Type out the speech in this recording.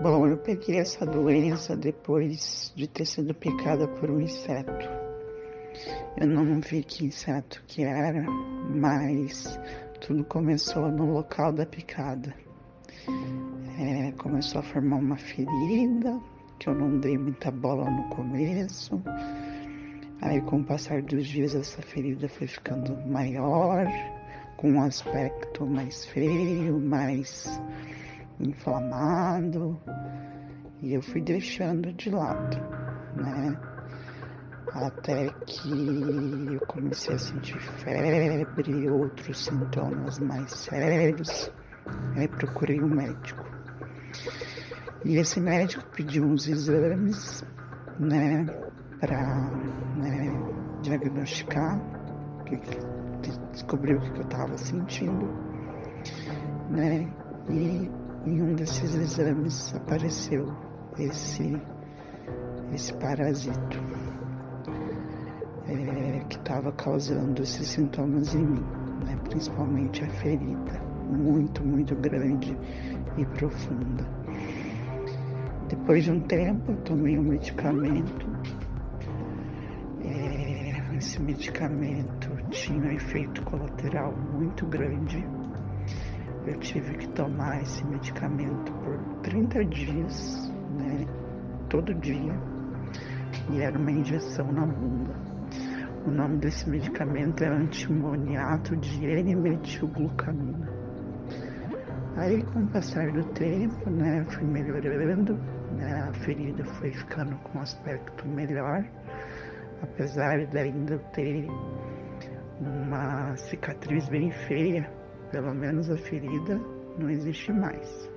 Bom, eu peguei essa doença depois de ter sido picada por um inseto. Eu não vi que inseto que era, mas tudo começou no local da picada. É, começou a formar uma ferida, que eu não dei muita bola no começo. Aí, com o passar dos dias, essa ferida foi ficando maior, com um aspecto mais feio, mais inflamado. E eu fui deixando de lado, né? Até que eu comecei a sentir febre, outros sintomas mais sérios. Aí procurei um médico. E esse médico pediu uns exames, né, para né, diagnosticar, descobrir o que eu estava sentindo, né, e em um desses exames apareceu esse, esse parasito é, que estava causando esses sintomas em mim, né, principalmente a ferida, muito, muito grande e profunda. Depois de um tempo, eu tomei um medicamento. É, esse medicamento tinha um efeito colateral muito grande. Eu tive que tomar esse medicamento por 30 dias, né? Todo dia. E era uma injeção na bunda. O nome desse medicamento é antimoniato de N-metilglucamina. Aí, com o passar do tempo, né, fui melhorando, né, a ferida foi ficando com um aspecto melhor, apesar de ainda ter uma cicatriz bem feia, pelo menos a ferida não existe mais.